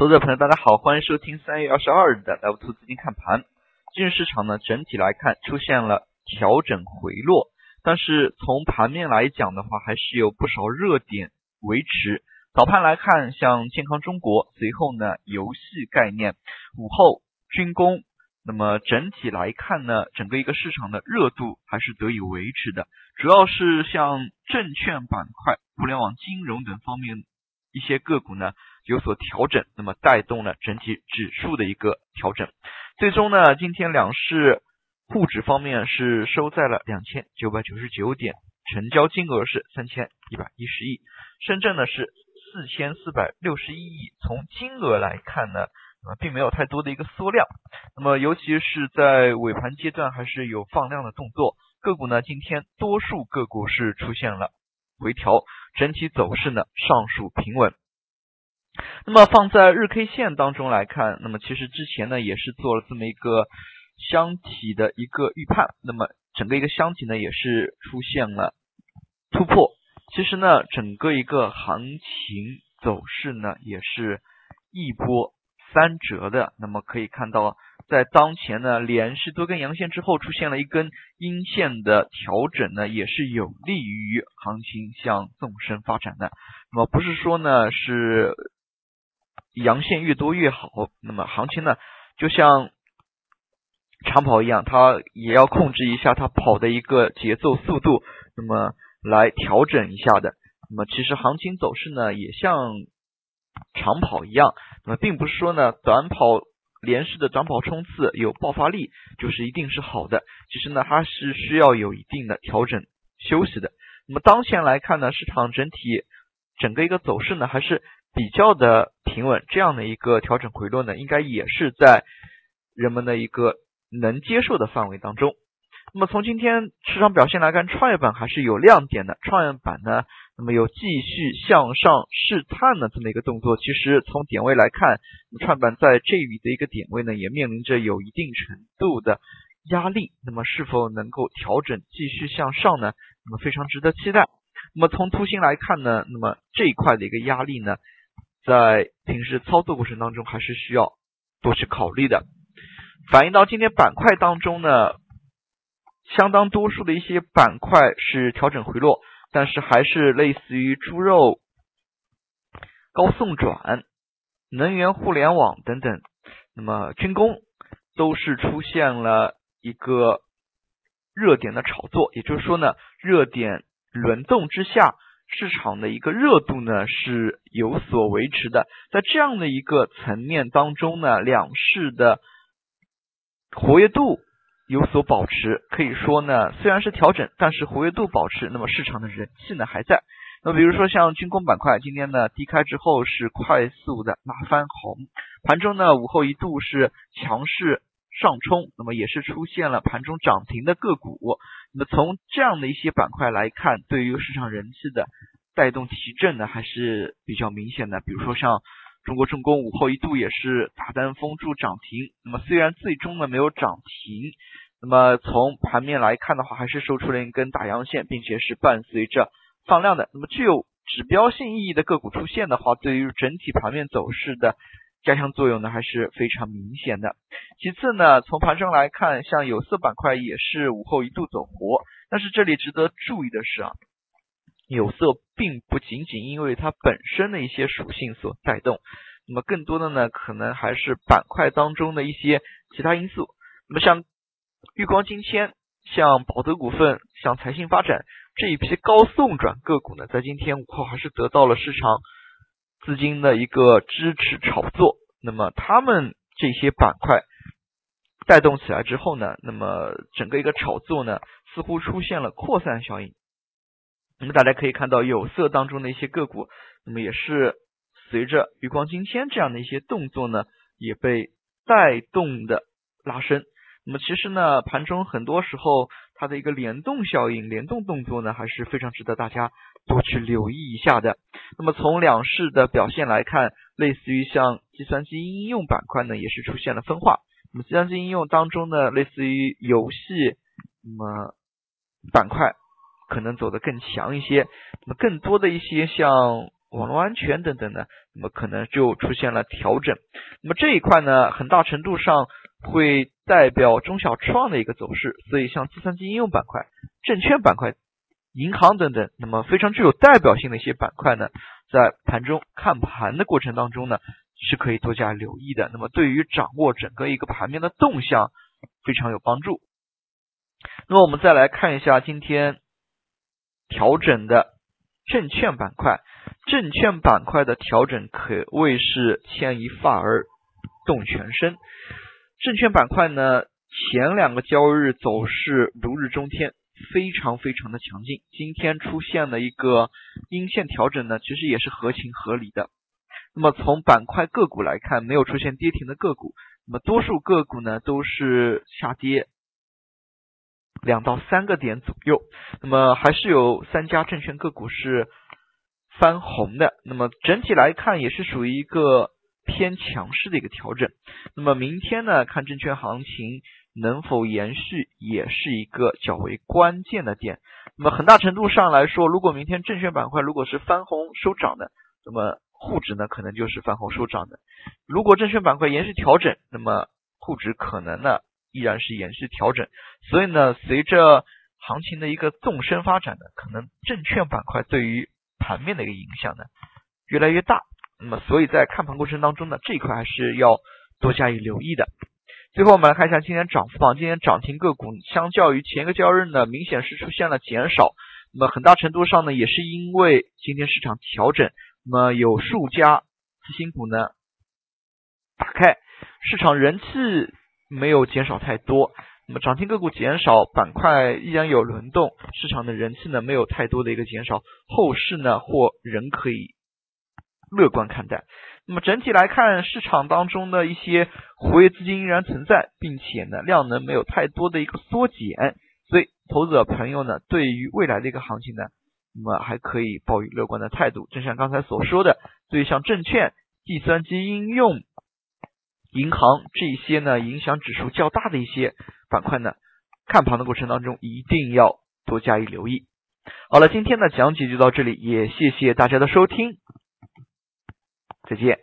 投资者朋友，大家好，欢迎收听三月二十二日的 Live 图资金看盘。今日市场呢，整体来看出现了调整回落，但是从盘面来讲的话，还是有不少热点维持。早盘来看，像健康中国，随后呢，游戏概念，午后军工。那么整体来看呢，整个一个市场的热度还是得以维持的，主要是像证券板块、互联网金融等方面一些个股呢有所调整，那么带动了整体指数的一个调整。最终呢，今天两市沪指方面是收在了两千九百九十九点，成交金额是三千一百一十亿，深圳呢是四千四百六十一亿。从金额来看呢。啊，并没有太多的一个缩量，那么尤其是在尾盘阶段还是有放量的动作。个股呢，今天多数个股是出现了回调，整体走势呢尚属平稳。那么放在日 K 线当中来看，那么其实之前呢也是做了这么一个箱体的一个预判，那么整个一个箱体呢也是出现了突破。其实呢，整个一个行情走势呢也是一波。三折的，那么可以看到，在当前呢连续多根阳线之后，出现了一根阴线的调整呢，也是有利于行情向纵深发展的。那么不是说呢是阳线越多越好，那么行情呢就像长跑一样，它也要控制一下它跑的一个节奏速度，那么来调整一下的。那么其实行情走势呢也像。长跑一样，那么并不是说呢，短跑连续的短跑冲刺有爆发力就是一定是好的。其实呢，它是需要有一定的调整休息的。那么当前来看呢，市场整体整个一个走势呢还是比较的平稳，这样的一个调整回落呢，应该也是在人们的一个能接受的范围当中。那么从今天市场表现来看，创业板还是有亮点的，创业板呢。那么有继续向上试探的这么一个动作，其实从点位来看，创业板在这里的一个点位呢，也面临着有一定程度的压力。那么是否能够调整继续向上呢？那么非常值得期待。那么从图形来看呢，那么这一块的一个压力呢，在平时操作过程当中还是需要多去考虑的。反映到今天板块当中呢，相当多数的一些板块是调整回落。但是还是类似于猪肉、高送转、能源互联网等等，那么军工都是出现了一个热点的炒作，也就是说呢，热点轮动之下，市场的一个热度呢是有所维持的。在这样的一个层面当中呢，两市的活跃度。有所保持，可以说呢，虽然是调整，但是活跃度保持，那么市场的人气呢还在。那比如说像军工板块，今天呢低开之后是快速的拉翻红，盘中呢午后一度是强势上冲，那么也是出现了盘中涨停的个股。那么从这样的一些板块来看，对于市场人气的带动提振呢还是比较明显的。比如说像中国重工午后一度也是大单封住涨停，那么虽然最终呢没有涨停。那么从盘面来看的话，还是收出了一根大阳线，并且是伴随着放量的。那么具有指标性意义的个股出现的话，对于整体盘面走势的加强作用呢，还是非常明显的。其次呢，从盘中来看，像有色板块也是午后一度走活，但是这里值得注意的是啊，有色并不仅仅因为它本身的一些属性所带动，那么更多的呢，可能还是板块当中的一些其他因素。那么像玉光金铅、像宝德股份、像财信发展这一批高送转个股呢，在今天午后还是得到了市场资金的一个支持炒作。那么他们这些板块带动起来之后呢，那么整个一个炒作呢，似乎出现了扩散效应。那么大家可以看到有色当中的一些个股，那么也是随着余光今天这样的一些动作呢，也被带动的拉升。那么其实呢，盘中很多时候它的一个联动效应、联动动作呢，还是非常值得大家多去留意一下的。那么从两市的表现来看，类似于像计算机应用板块呢，也是出现了分化。那么计算机应用当中呢，类似于游戏，那么板块可能走得更强一些。那么更多的一些像网络安全等等呢，那么可能就出现了调整。那么这一块呢，很大程度上会代表中小创的一个走势。所以像计算机应用板块、证券板块、银行等等，那么非常具有代表性的一些板块呢，在盘中看盘的过程当中呢，是可以多加留意的。那么对于掌握整个一个盘面的动向非常有帮助。那么我们再来看一下今天调整的证券板块。证券板块的调整可谓是牵一发而动全身。证券板块呢，前两个交易日走势如日中天，非常非常的强劲。今天出现了一个阴线调整呢，其实也是合情合理的。那么从板块个股来看，没有出现跌停的个股，那么多数个股呢都是下跌两到三个点左右。那么还是有三家证券个股是。翻红的，那么整体来看也是属于一个偏强势的一个调整。那么明天呢，看证券行情能否延续，也是一个较为关键的点。那么很大程度上来说，如果明天证券板块如果是翻红收涨的，那么沪指呢可能就是翻红收涨的。如果证券板块延续调整，那么沪指可能呢依然是延续调整。所以呢，随着行情的一个纵深发展呢，可能证券板块对于盘面的一个影响呢越来越大，那么所以在看盘过程当中呢，这一块还是要多加以留意的。最后我们来看一下今天涨幅榜，今天涨停个股相较于前一个交易日呢，明显是出现了减少。那么很大程度上呢，也是因为今天市场调整，那么有数家次新股呢打开，市场人气没有减少太多。那么涨停个股减少，板块依然有轮动，市场的人气呢没有太多的一个减少，后市呢或仍可以乐观看待。那么整体来看，市场当中的一些活跃资金依然存在，并且呢量能没有太多的一个缩减，所以投资者朋友呢对于未来的一个行情呢，那么还可以抱以乐观的态度。正像刚才所说的，对于像证券、计算机应用。银行这些呢，影响指数较大的一些板块呢，看盘的过程当中一定要多加以留意。好了，今天的讲解就到这里，也谢谢大家的收听，再见。